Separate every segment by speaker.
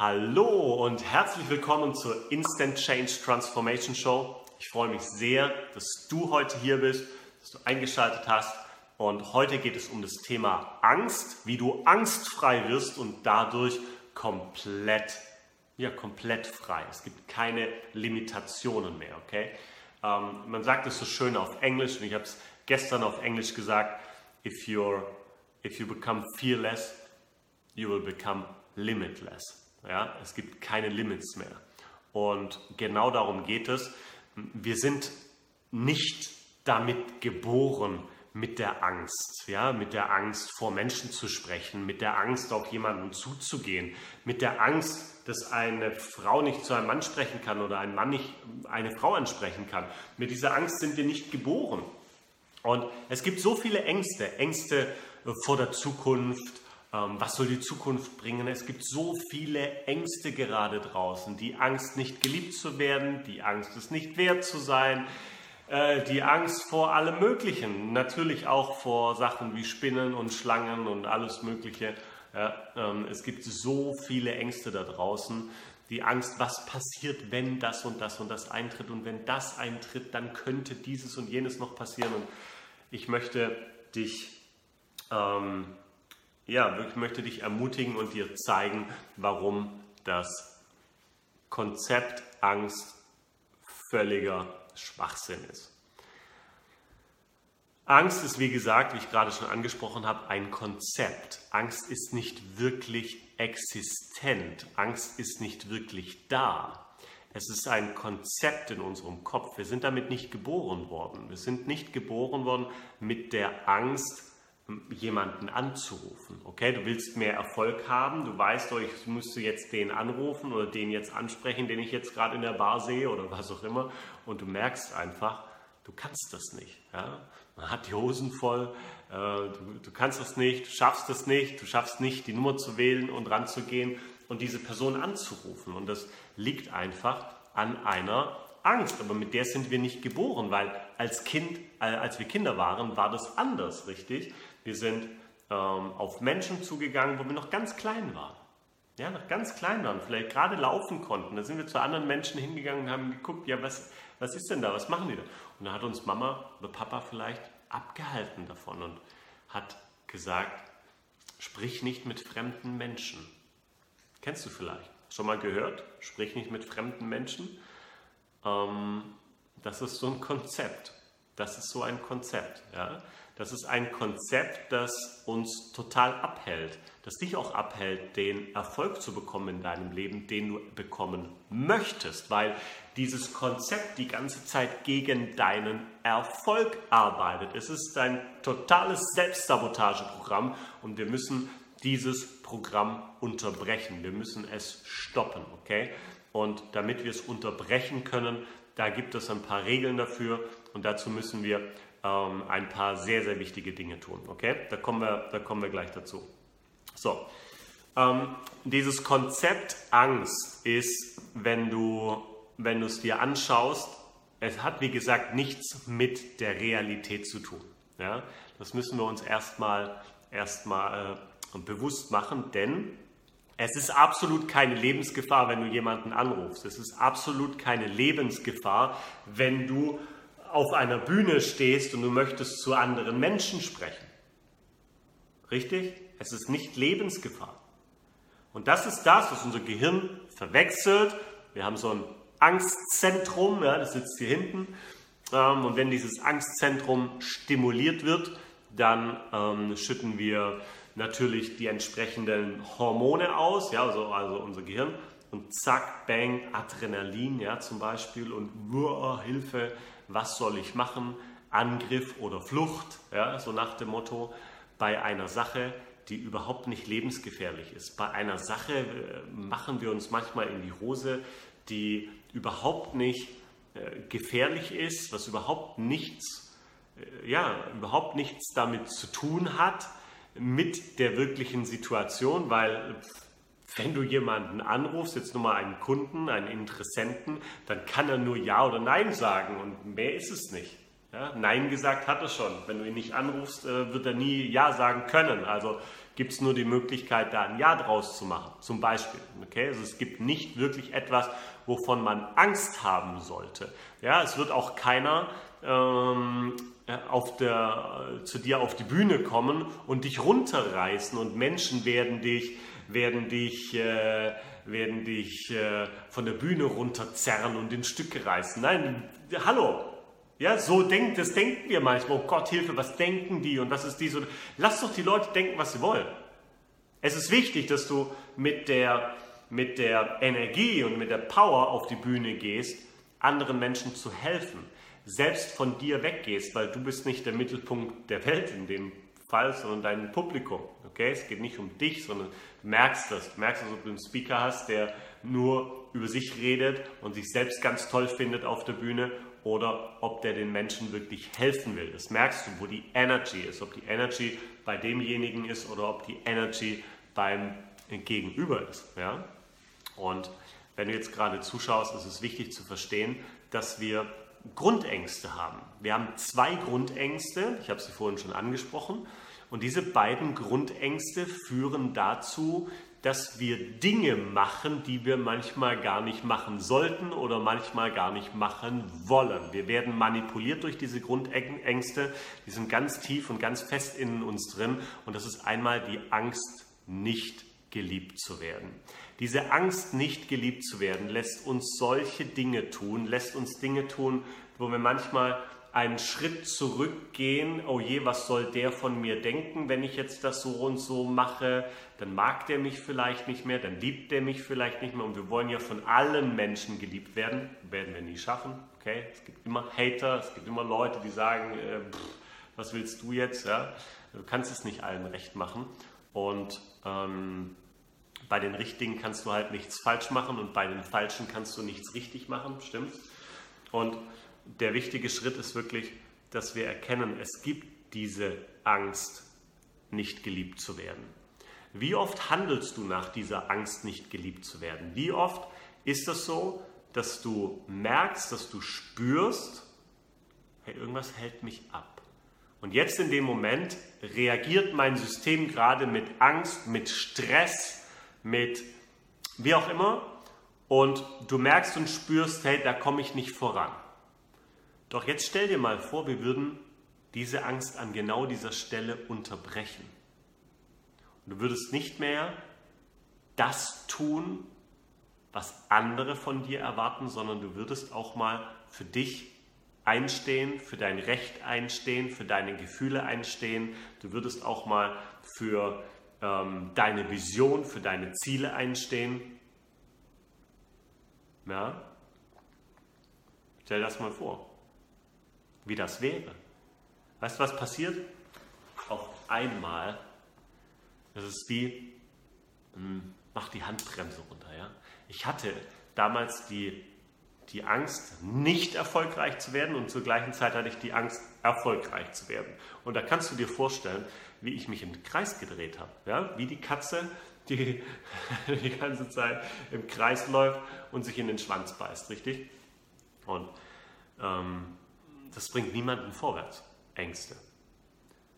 Speaker 1: Hallo und herzlich willkommen zur Instant Change Transformation Show. Ich freue mich sehr, dass du heute hier bist, dass du eingeschaltet hast. Und heute geht es um das Thema Angst, wie du angstfrei wirst und dadurch komplett, ja, komplett frei. Es gibt keine Limitationen mehr, okay? Ähm, man sagt es so schön auf Englisch und ich habe es gestern auf Englisch gesagt: If you're, if you become fearless, you will become limitless. Ja, es gibt keine Limits mehr. Und genau darum geht es. Wir sind nicht damit geboren, mit der Angst, ja, mit der Angst vor Menschen zu sprechen, mit der Angst auf jemanden zuzugehen, mit der Angst, dass eine Frau nicht zu einem Mann sprechen kann oder ein Mann nicht eine Frau ansprechen kann. Mit dieser Angst sind wir nicht geboren. Und es gibt so viele Ängste, Ängste vor der Zukunft, was soll die Zukunft bringen? Es gibt so viele Ängste gerade draußen. Die Angst, nicht geliebt zu werden, die Angst, es nicht wert zu sein, äh, die Angst vor allem Möglichen. Natürlich auch vor Sachen wie Spinnen und Schlangen und alles Mögliche. Ähm, es gibt so viele Ängste da draußen. Die Angst, was passiert, wenn das und das und das eintritt. Und wenn das eintritt, dann könnte dieses und jenes noch passieren. Und ich möchte dich ähm, ja, ich möchte dich ermutigen und dir zeigen, warum das Konzept Angst völliger Schwachsinn ist. Angst ist, wie gesagt, wie ich gerade schon angesprochen habe, ein Konzept. Angst ist nicht wirklich existent. Angst ist nicht wirklich da. Es ist ein Konzept in unserem Kopf. Wir sind damit nicht geboren worden. Wir sind nicht geboren worden mit der Angst, jemanden anzurufen. Okay, du willst mehr Erfolg haben, du weißt, oh, ich müsste jetzt den anrufen oder den jetzt ansprechen, den ich jetzt gerade in der Bar sehe oder was auch immer und du merkst einfach, du kannst das nicht. Ja? Man hat die Hosen voll, äh, du, du kannst das nicht, du schaffst das nicht, du schaffst nicht, die Nummer zu wählen und ranzugehen und diese Person anzurufen und das liegt einfach an einer Angst, aber mit der sind wir nicht geboren, weil als Kind, äh, als wir Kinder waren, war das anders, richtig? Wir sind ähm, auf Menschen zugegangen, wo wir noch ganz klein waren. Ja, noch ganz klein waren, vielleicht gerade laufen konnten. Da sind wir zu anderen Menschen hingegangen und haben geguckt, ja, was, was ist denn da, was machen die da? Und da hat uns Mama oder Papa vielleicht abgehalten davon und hat gesagt, sprich nicht mit fremden Menschen. Kennst du vielleicht? Schon mal gehört? Sprich nicht mit fremden Menschen. Ähm, das ist so ein Konzept. Das ist so ein Konzept. Ja? Das ist ein Konzept, das uns total abhält, das dich auch abhält, den Erfolg zu bekommen in deinem Leben, den du bekommen möchtest, weil dieses Konzept die ganze Zeit gegen deinen Erfolg arbeitet. Es ist ein totales Selbstsabotageprogramm und wir müssen dieses Programm unterbrechen. Wir müssen es stoppen, okay? Und damit wir es unterbrechen können, da gibt es ein paar Regeln dafür und dazu müssen wir ähm, ein paar sehr, sehr wichtige Dinge tun. Okay, da kommen wir, da kommen wir gleich dazu. So, ähm, dieses Konzept Angst ist, wenn du, wenn es dir anschaust, es hat wie gesagt nichts mit der Realität zu tun. Ja? Das müssen wir uns erstmal erstmal äh, bewusst machen, denn es ist absolut keine Lebensgefahr, wenn du jemanden anrufst. Es ist absolut keine Lebensgefahr, wenn du auf einer Bühne stehst und du möchtest zu anderen Menschen sprechen. Richtig? Es ist nicht Lebensgefahr. Und das ist das, was unser Gehirn verwechselt. Wir haben so ein Angstzentrum, ja, das sitzt hier hinten. Ähm, und wenn dieses Angstzentrum stimuliert wird, dann ähm, schütten wir natürlich die entsprechenden Hormone aus, ja, also, also unser Gehirn. Und zack, bang, Adrenalin, ja, zum Beispiel. Und uah, Hilfe, was soll ich machen, Angriff oder Flucht, ja, so nach dem Motto, bei einer Sache, die überhaupt nicht lebensgefährlich ist. Bei einer Sache äh, machen wir uns manchmal in die Hose, die überhaupt nicht äh, gefährlich ist, was überhaupt nichts, äh, ja, überhaupt nichts damit zu tun hat mit der wirklichen Situation, weil wenn du jemanden anrufst, jetzt nur mal einen Kunden, einen Interessenten, dann kann er nur Ja oder Nein sagen und mehr ist es nicht. Ja, Nein gesagt hat er schon. Wenn du ihn nicht anrufst, äh, wird er nie Ja sagen können. Also gibt es nur die Möglichkeit, da ein Ja draus zu machen. Zum Beispiel. Okay? Also es gibt nicht wirklich etwas, wovon man Angst haben sollte. Ja, es wird auch keiner ähm, auf der, zu dir auf die Bühne kommen und dich runterreißen und Menschen werden dich, werden dich, äh, werden dich äh, von der Bühne runterzerren und in Stücke reißen. Nein, hallo, ja, so denkt, das denken wir manchmal. Oh Gott, Hilfe, was denken die und was ist dies? Und lass doch die Leute denken, was sie wollen. Es ist wichtig, dass du mit der, mit der Energie und mit der Power auf die Bühne gehst, anderen Menschen zu helfen. Selbst von dir weggehst, weil du bist nicht der Mittelpunkt der Welt in dem Fall, sondern dein Publikum. Okay? Es geht nicht um dich, sondern du merkst das. Du merkst, dass du einen Speaker hast, der nur über sich redet und sich selbst ganz toll findet auf der Bühne oder ob der den Menschen wirklich helfen will. Das merkst du, wo die Energy ist, ob die Energy bei demjenigen ist oder ob die Energy beim Gegenüber ist. Ja? Und wenn du jetzt gerade zuschaust, ist es wichtig zu verstehen, dass wir Grundängste haben. Wir haben zwei Grundängste, ich habe sie vorhin schon angesprochen, und diese beiden Grundängste führen dazu, dass wir Dinge machen, die wir manchmal gar nicht machen sollten oder manchmal gar nicht machen wollen. Wir werden manipuliert durch diese Grundängste, die sind ganz tief und ganz fest in uns drin und das ist einmal die Angst, nicht geliebt zu werden. Diese Angst, nicht geliebt zu werden, lässt uns solche Dinge tun, lässt uns Dinge tun, wo wir manchmal einen Schritt zurückgehen, oh je, was soll der von mir denken, wenn ich jetzt das so und so mache, dann mag der mich vielleicht nicht mehr, dann liebt der mich vielleicht nicht mehr. Und wir wollen ja von allen Menschen geliebt werden, werden wir nie schaffen, okay, es gibt immer Hater, es gibt immer Leute, die sagen, äh, pff, was willst du jetzt, ja, du kannst es nicht allen recht machen und ähm, bei den Richtigen kannst du halt nichts falsch machen und bei den Falschen kannst du nichts richtig machen, stimmt? Und der wichtige Schritt ist wirklich, dass wir erkennen, es gibt diese Angst, nicht geliebt zu werden. Wie oft handelst du nach dieser Angst, nicht geliebt zu werden? Wie oft ist es so, dass du merkst, dass du spürst, hey, irgendwas hält mich ab. Und jetzt in dem Moment reagiert mein System gerade mit Angst, mit Stress, mit wie auch immer. Und du merkst und spürst, hey, da komme ich nicht voran. Doch jetzt stell dir mal vor, wir würden diese Angst an genau dieser Stelle unterbrechen. Und du würdest nicht mehr das tun, was andere von dir erwarten, sondern du würdest auch mal für dich einstehen, für dein Recht einstehen, für deine Gefühle einstehen. Du würdest auch mal für ähm, deine Vision, für deine Ziele einstehen. Ja? Stell das mal vor wie das wäre. Weißt du, was passiert? Auf einmal, das ist wie, hm, mach die Handbremse runter. Ja? Ich hatte damals die, die Angst, nicht erfolgreich zu werden und zur gleichen Zeit hatte ich die Angst, erfolgreich zu werden. Und da kannst du dir vorstellen, wie ich mich im Kreis gedreht habe. Ja? Wie die Katze, die die ganze Zeit im Kreis läuft und sich in den Schwanz beißt, richtig? Und ähm, das bringt niemanden vorwärts, Ängste.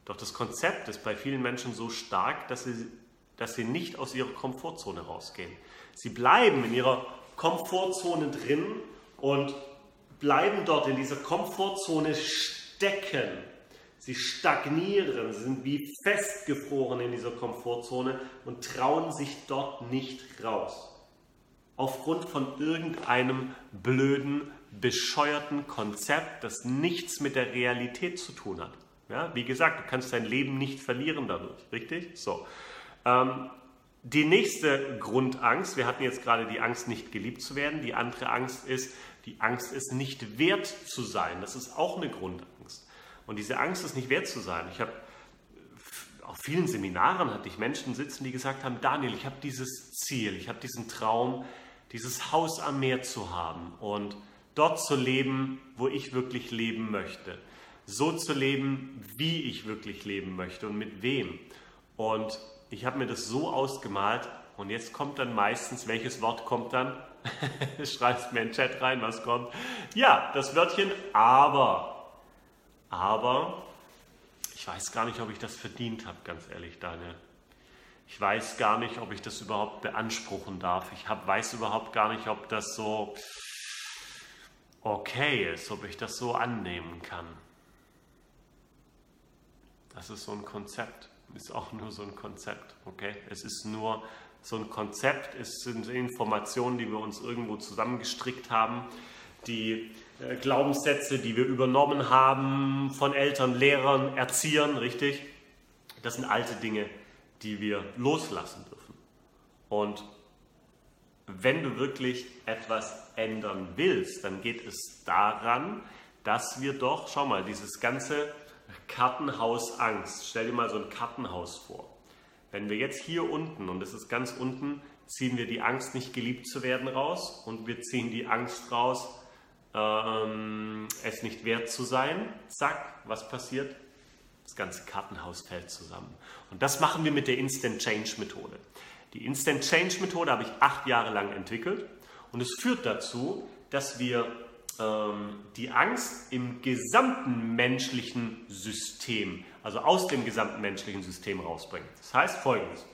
Speaker 1: Doch das Konzept ist bei vielen Menschen so stark, dass sie, dass sie nicht aus ihrer Komfortzone rausgehen. Sie bleiben in ihrer Komfortzone drin und bleiben dort in dieser Komfortzone stecken. Sie stagnieren, sind wie festgefroren in dieser Komfortzone und trauen sich dort nicht raus. Aufgrund von irgendeinem blöden bescheuerten Konzept, das nichts mit der Realität zu tun hat. Ja, wie gesagt, du kannst dein Leben nicht verlieren dadurch, richtig? So. Ähm, die nächste Grundangst, wir hatten jetzt gerade die Angst, nicht geliebt zu werden. Die andere Angst ist, die Angst ist nicht wert zu sein. Das ist auch eine Grundangst. Und diese Angst ist nicht wert zu sein. Ich habe auf vielen Seminaren hatte ich Menschen sitzen, die gesagt haben, Daniel, ich habe dieses Ziel, ich habe diesen Traum, dieses Haus am Meer zu haben. Und dort zu leben, wo ich wirklich leben möchte. So zu leben, wie ich wirklich leben möchte und mit wem. Und ich habe mir das so ausgemalt und jetzt kommt dann meistens, welches Wort kommt dann? Schreibst mir in den Chat rein, was kommt. Ja, das Wörtchen aber. Aber ich weiß gar nicht, ob ich das verdient habe, ganz ehrlich, Daniel. Ich weiß gar nicht, ob ich das überhaupt beanspruchen darf. Ich hab, weiß überhaupt gar nicht, ob das so okay ist, ob ich das so annehmen kann. Das ist so ein Konzept. Ist auch nur so ein Konzept. Okay? Es ist nur so ein Konzept. Es sind Informationen, die wir uns irgendwo zusammengestrickt haben, die äh, Glaubenssätze, die wir übernommen haben von Eltern, Lehrern, Erziehern, richtig? Das sind alte Dinge, die wir loslassen dürfen. Und wenn du wirklich etwas ändern willst, dann geht es daran, dass wir doch, schau mal, dieses ganze Kartenhaus Angst, stell dir mal so ein Kartenhaus vor. Wenn wir jetzt hier unten, und das ist ganz unten, ziehen wir die Angst, nicht geliebt zu werden, raus und wir ziehen die Angst raus, ähm, es nicht wert zu sein. Zack, was passiert? Das ganze Kartenhaus fällt zusammen. Und das machen wir mit der Instant Change Methode. Die Instant Change Methode habe ich acht Jahre lang entwickelt und es führt dazu, dass wir ähm, die Angst im gesamten menschlichen System, also aus dem gesamten menschlichen System rausbringen. Das heißt folgendes.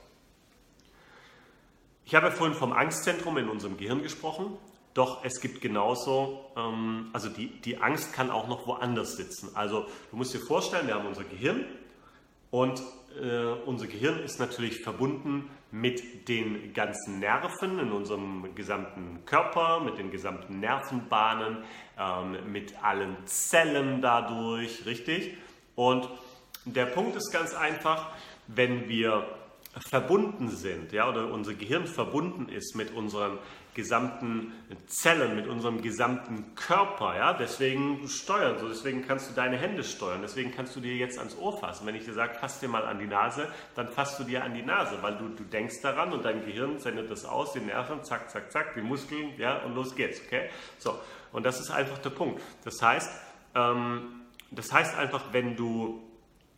Speaker 1: Ich habe ja vorhin vom Angstzentrum in unserem Gehirn gesprochen, doch es gibt genauso, ähm, also die, die Angst kann auch noch woanders sitzen. Also du musst dir vorstellen, wir haben unser Gehirn und äh, unser Gehirn ist natürlich verbunden mit den ganzen Nerven in unserem gesamten Körper, mit den gesamten Nervenbahnen, ähm, mit allen Zellen dadurch, richtig? Und der Punkt ist ganz einfach, wenn wir verbunden sind, ja, oder unser Gehirn verbunden ist mit unseren gesamten Zellen, mit unserem gesamten Körper. Ja? Deswegen steuern, so deswegen kannst du deine Hände steuern, deswegen kannst du dir jetzt ans Ohr fassen. Wenn ich dir sage, fass dir mal an die Nase, dann fasst du dir an die Nase, weil du, du denkst daran und dein Gehirn sendet das aus, die Nerven, zack, zack, zack, die Muskeln, ja, und los geht's. Okay? So, und das ist einfach der Punkt. Das heißt, ähm, das heißt einfach, wenn du,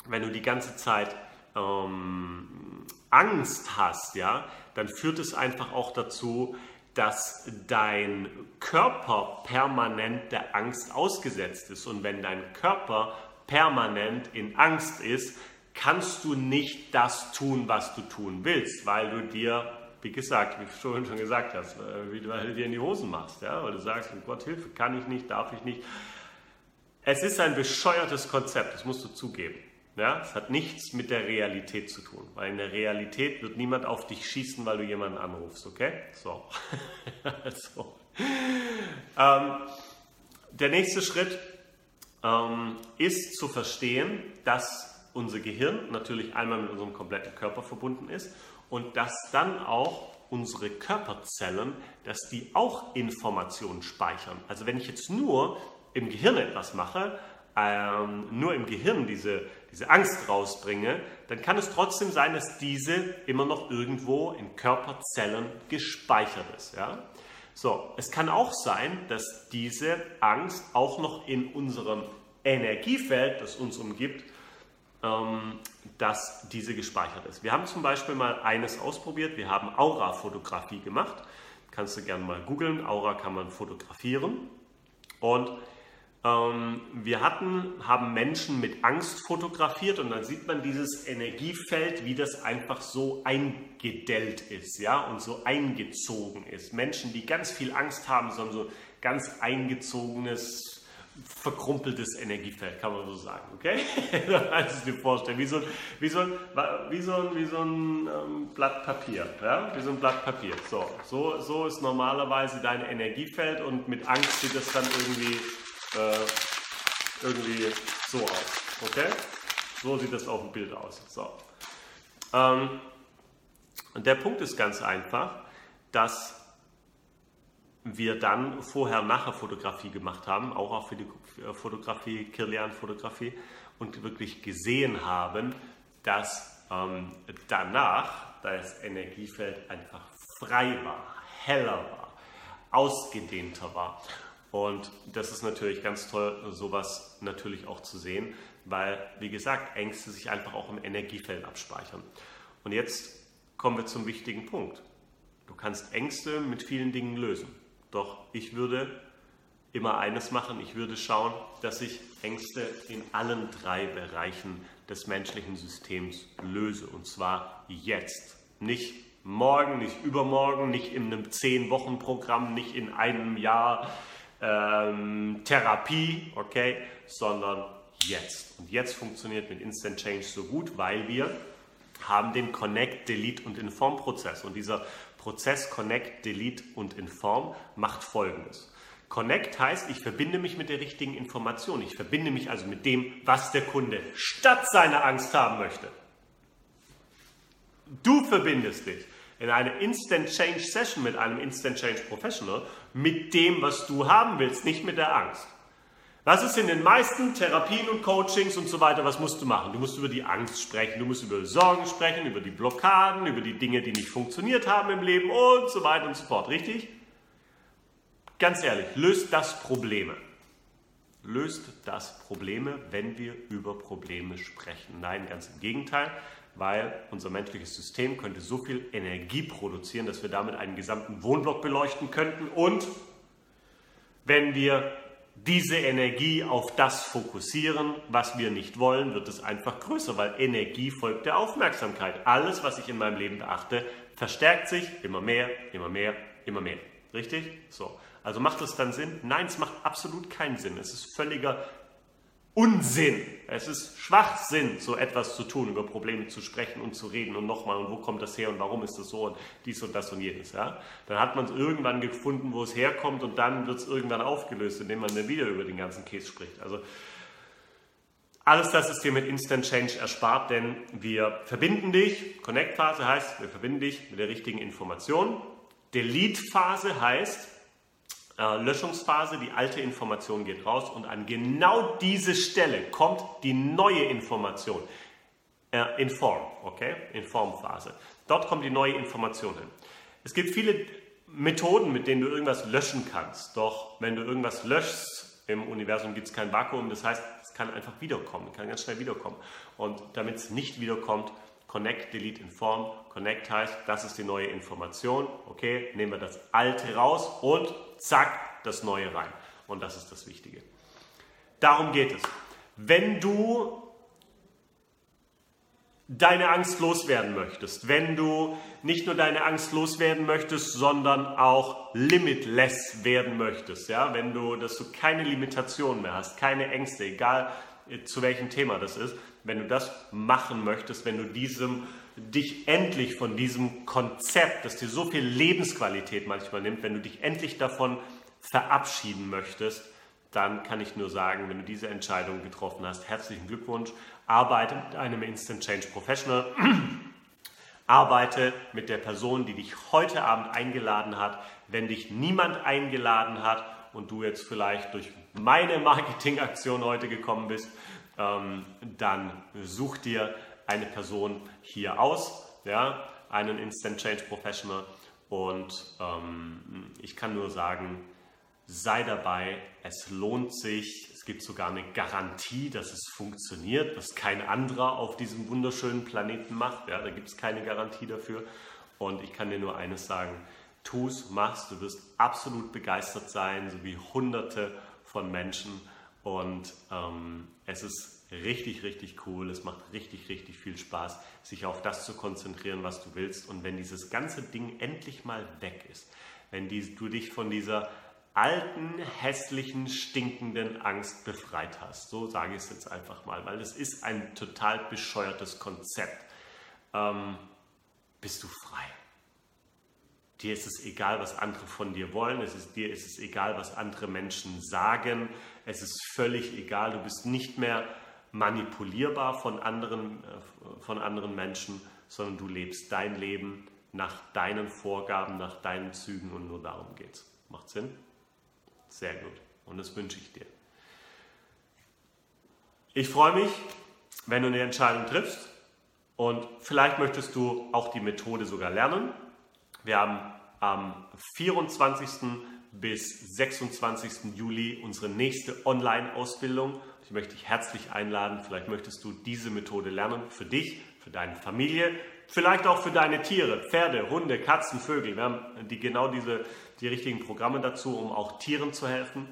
Speaker 1: wenn du die ganze Zeit ähm, Angst hast, ja, dann führt es einfach auch dazu, dass dein Körper permanent der Angst ausgesetzt ist. Und wenn dein Körper permanent in Angst ist, kannst du nicht das tun, was du tun willst, weil du dir, wie gesagt, wie du schon gesagt hast, äh, wie du dir in die Hosen machst, ja? weil du sagst, um Gott Hilfe, kann ich nicht, darf ich nicht. Es ist ein bescheuertes Konzept, das musst du zugeben. Ja, es hat nichts mit der Realität zu tun, weil in der Realität wird niemand auf dich schießen, weil du jemanden anrufst, okay? So. also. ähm, der nächste Schritt ähm, ist zu verstehen, dass unser Gehirn natürlich einmal mit unserem kompletten Körper verbunden ist und dass dann auch unsere Körperzellen, dass die auch Informationen speichern. Also wenn ich jetzt nur im Gehirn etwas mache, ähm, nur im Gehirn diese, diese Angst rausbringe, dann kann es trotzdem sein, dass diese immer noch irgendwo in Körperzellen gespeichert ist. Ja? So, es kann auch sein, dass diese Angst auch noch in unserem Energiefeld, das uns umgibt, ähm, dass diese gespeichert ist. Wir haben zum Beispiel mal eines ausprobiert. Wir haben Aura-Fotografie gemacht. Kannst du gerne mal googeln. Aura kann man fotografieren. Und wir hatten, haben Menschen mit Angst fotografiert und dann sieht man dieses Energiefeld, wie das einfach so eingedellt ist, ja, und so eingezogen ist. Menschen, die ganz viel Angst haben, sondern so ganz eingezogenes, verkrumpeltes Energiefeld, kann man so sagen, okay? Kannst du dir vorstellen, wie so, wie so, wie so, ein, wie so ein ähm, Blatt Papier, ja, wie so ein Blatt Papier. So, so, so ist normalerweise dein Energiefeld und mit Angst sieht das dann irgendwie äh, irgendwie so aus. Okay? So sieht das auf dem Bild aus. So. Ähm, der Punkt ist ganz einfach, dass wir dann Vorher-Nachher-Fotografie gemacht haben, auch, für die Fotografie, Kirlian-Fotografie, und wirklich gesehen haben, dass ähm, danach das Energiefeld einfach frei war, heller war, ausgedehnter war. Und das ist natürlich ganz toll, sowas natürlich auch zu sehen, weil, wie gesagt, Ängste sich einfach auch im Energiefeld abspeichern. Und jetzt kommen wir zum wichtigen Punkt. Du kannst Ängste mit vielen Dingen lösen. Doch ich würde immer eines machen, ich würde schauen, dass ich Ängste in allen drei Bereichen des menschlichen Systems löse. Und zwar jetzt. Nicht morgen, nicht übermorgen, nicht in einem 10-Wochen-Programm, nicht in einem Jahr ähm, Therapie, okay, sondern jetzt. Und jetzt funktioniert mit Instant Change so gut, weil wir haben den Connect, Delete und Inform Prozess. Und dieser Prozess Connect, Delete und Inform macht folgendes. Connect heißt, ich verbinde mich mit der richtigen Information. Ich verbinde mich also mit dem, was der Kunde statt seiner Angst haben möchte. Du verbindest dich in eine Instant Change Session mit einem Instant Change Professional mit dem, was du haben willst, nicht mit der Angst. Was ist in den meisten Therapien und Coachings und so weiter, was musst du machen? Du musst über die Angst sprechen, du musst über Sorgen sprechen, über die Blockaden, über die Dinge, die nicht funktioniert haben im Leben und so weiter und so fort, richtig? Ganz ehrlich, löst das Probleme. Löst das Probleme, wenn wir über Probleme sprechen? Nein, ganz im Gegenteil, weil unser menschliches System könnte so viel Energie produzieren, dass wir damit einen gesamten Wohnblock beleuchten könnten und wenn wir diese Energie auf das fokussieren, was wir nicht wollen, wird es einfach größer, weil Energie folgt der Aufmerksamkeit. Alles, was ich in meinem Leben beachte, verstärkt sich immer mehr, immer mehr, immer mehr. Richtig? So. Also macht es dann Sinn? Nein, es macht absolut keinen Sinn. Es ist völliger Unsinn. Es ist Schwachsinn, so etwas zu tun, über Probleme zu sprechen und zu reden und nochmal und wo kommt das her und warum ist das so und dies und das und jenes. Ja? Dann hat man es irgendwann gefunden, wo es herkommt und dann wird es irgendwann aufgelöst, indem man dann wieder über den ganzen Käse spricht. Also alles das ist dir mit Instant Change erspart, denn wir verbinden dich. Connect-Phase heißt, wir verbinden dich mit der richtigen Information. Delete-Phase heißt, äh, Löschungsphase, die alte Information geht raus und an genau diese Stelle kommt die neue Information. Äh, Inform, okay? Inform-Phase. Dort kommt die neue Information hin. Es gibt viele Methoden, mit denen du irgendwas löschen kannst. Doch wenn du irgendwas löschst, im Universum gibt es kein Vakuum, das heißt, es kann einfach wiederkommen, kann ganz schnell wiederkommen. Und damit es nicht wiederkommt, Connect, Delete, Inform. Connect heißt, das ist die neue Information. Okay, nehmen wir das alte raus und zack, das neue rein. Und das ist das Wichtige. Darum geht es. Wenn du deine Angst loswerden möchtest, wenn du nicht nur deine Angst loswerden möchtest, sondern auch limitless werden möchtest, ja, wenn du, dass du keine Limitationen mehr hast, keine Ängste, egal äh, zu welchem Thema das ist, wenn du das machen möchtest, wenn du diesem, dich endlich von diesem Konzept, das dir so viel Lebensqualität manchmal nimmt, wenn du dich endlich davon verabschieden möchtest, dann kann ich nur sagen, wenn du diese Entscheidung getroffen hast, herzlichen Glückwunsch. Arbeite mit einem Instant Change Professional. Arbeite mit der Person, die dich heute Abend eingeladen hat. Wenn dich niemand eingeladen hat und du jetzt vielleicht durch meine Marketingaktion heute gekommen bist, ähm, dann such dir eine Person hier aus, ja, einen Instant Change Professional. Und ähm, ich kann nur sagen, sei dabei, es lohnt sich. Es gibt sogar eine Garantie, dass es funktioniert, was kein anderer auf diesem wunderschönen Planeten macht. Ja, da gibt es keine Garantie dafür. Und ich kann dir nur eines sagen, tu es, machst, du wirst absolut begeistert sein, so wie hunderte von Menschen und ähm, es ist richtig, richtig cool. Es macht richtig, richtig viel Spaß, sich auf das zu konzentrieren, was du willst. Und wenn dieses ganze Ding endlich mal weg ist, wenn die, du dich von dieser alten, hässlichen, stinkenden Angst befreit hast, so sage ich es jetzt einfach mal, weil es ist ein total bescheuertes Konzept, ähm, bist du frei. Dir ist es egal, was andere von dir wollen. Es ist, dir ist es egal, was andere Menschen sagen. Es ist völlig egal. Du bist nicht mehr manipulierbar von anderen, äh, von anderen Menschen, sondern du lebst dein Leben nach deinen Vorgaben, nach deinen Zügen und nur darum geht es. Macht Sinn? Sehr gut. Und das wünsche ich dir. Ich freue mich, wenn du eine Entscheidung triffst und vielleicht möchtest du auch die Methode sogar lernen. Wir haben am 24. bis 26. Juli unsere nächste Online-Ausbildung. Ich möchte dich herzlich einladen. Vielleicht möchtest du diese Methode lernen für dich, für deine Familie, vielleicht auch für deine Tiere, Pferde, Hunde, Katzen, Vögel. Wir haben die, genau diese, die richtigen Programme dazu, um auch Tieren zu helfen.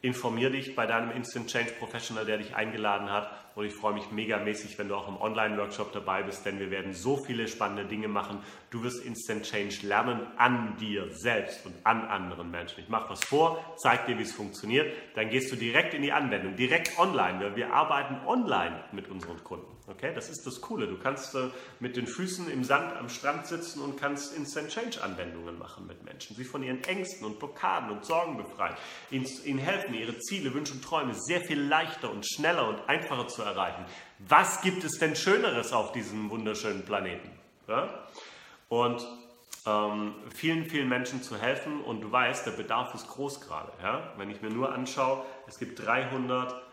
Speaker 1: Informier dich bei deinem Instant Change Professional, der dich eingeladen hat Und ich freue mich megamäßig, wenn du auch im Online-Workshop dabei bist, denn wir werden so viele spannende Dinge machen. Du wirst Instant Change lernen an dir selbst und an anderen Menschen. Ich mache was vor, zeige dir, wie es funktioniert. Dann gehst du direkt in die Anwendung, direkt online. Wir arbeiten online mit unseren Kunden. Okay, das ist das Coole. Du kannst äh, mit den Füßen im Sand am Strand sitzen und kannst Instant Change Anwendungen machen mit Menschen. Sie von ihren Ängsten und Blockaden und Sorgen befreien. Ihnen helfen, ihre Ziele, Wünsche und Träume sehr viel leichter und schneller und einfacher zu erreichen. Was gibt es denn Schöneres auf diesem wunderschönen Planeten? Ja? Und ähm, vielen, vielen Menschen zu helfen und du weißt, der Bedarf ist groß gerade. Ja? Wenn ich mir nur anschaue, es gibt 300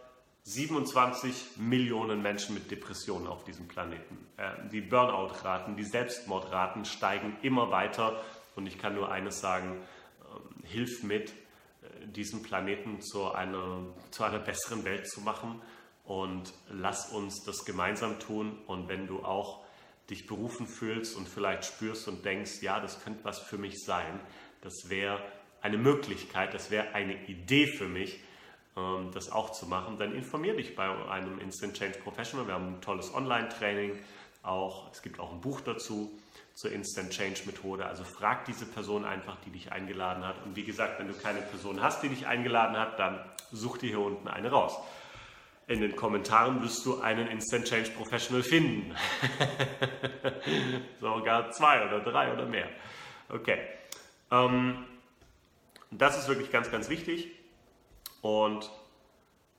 Speaker 1: 27 Millionen Menschen mit Depressionen auf diesem Planeten. Äh, die Burnout-Raten, die Selbstmordraten steigen immer weiter und ich kann nur eines sagen, ähm, hilf mit, äh, diesen Planeten zu einer, zu einer besseren Welt zu machen und lass uns das gemeinsam tun und wenn du auch dich berufen fühlst und vielleicht spürst und denkst, ja, das könnte was für mich sein, das wäre eine Möglichkeit, das wäre eine Idee für mich, ähm, das auch zu machen, dann informier dich bei einem Instant Change Professional. Wir haben ein tolles Online-Training, auch, es gibt auch ein Buch dazu zur Instant Change Methode. Also frag diese Person einfach, die dich eingeladen hat. Und wie gesagt, wenn du keine Person hast, die dich eingeladen hat, dann such dir hier unten eine raus. In den Kommentaren wirst du einen Instant Change Professional finden. Sogar zwei oder drei oder mehr. Okay. Ähm, das ist wirklich ganz, ganz wichtig und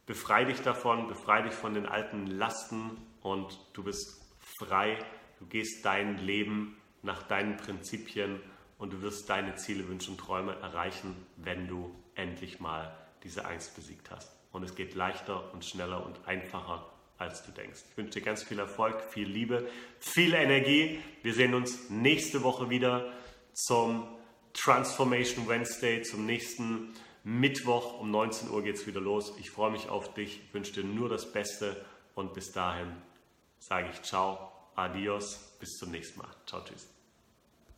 Speaker 1: befrei dich davon, befrei dich von den alten Lasten und du bist frei, du gehst dein Leben nach deinen Prinzipien und du wirst deine Ziele, Wünsche und Träume erreichen, wenn du endlich mal diese Angst besiegt hast. Und es geht leichter und schneller und einfacher, als du denkst. Ich wünsche dir ganz viel Erfolg, viel Liebe, viel Energie. Wir sehen uns nächste Woche wieder zum Transformation Wednesday, zum nächsten Mittwoch um 19 Uhr geht es wieder los. Ich freue mich auf dich, ich wünsche dir nur das Beste und bis dahin sage ich ciao, adios, bis zum nächsten Mal. Ciao, tschüss.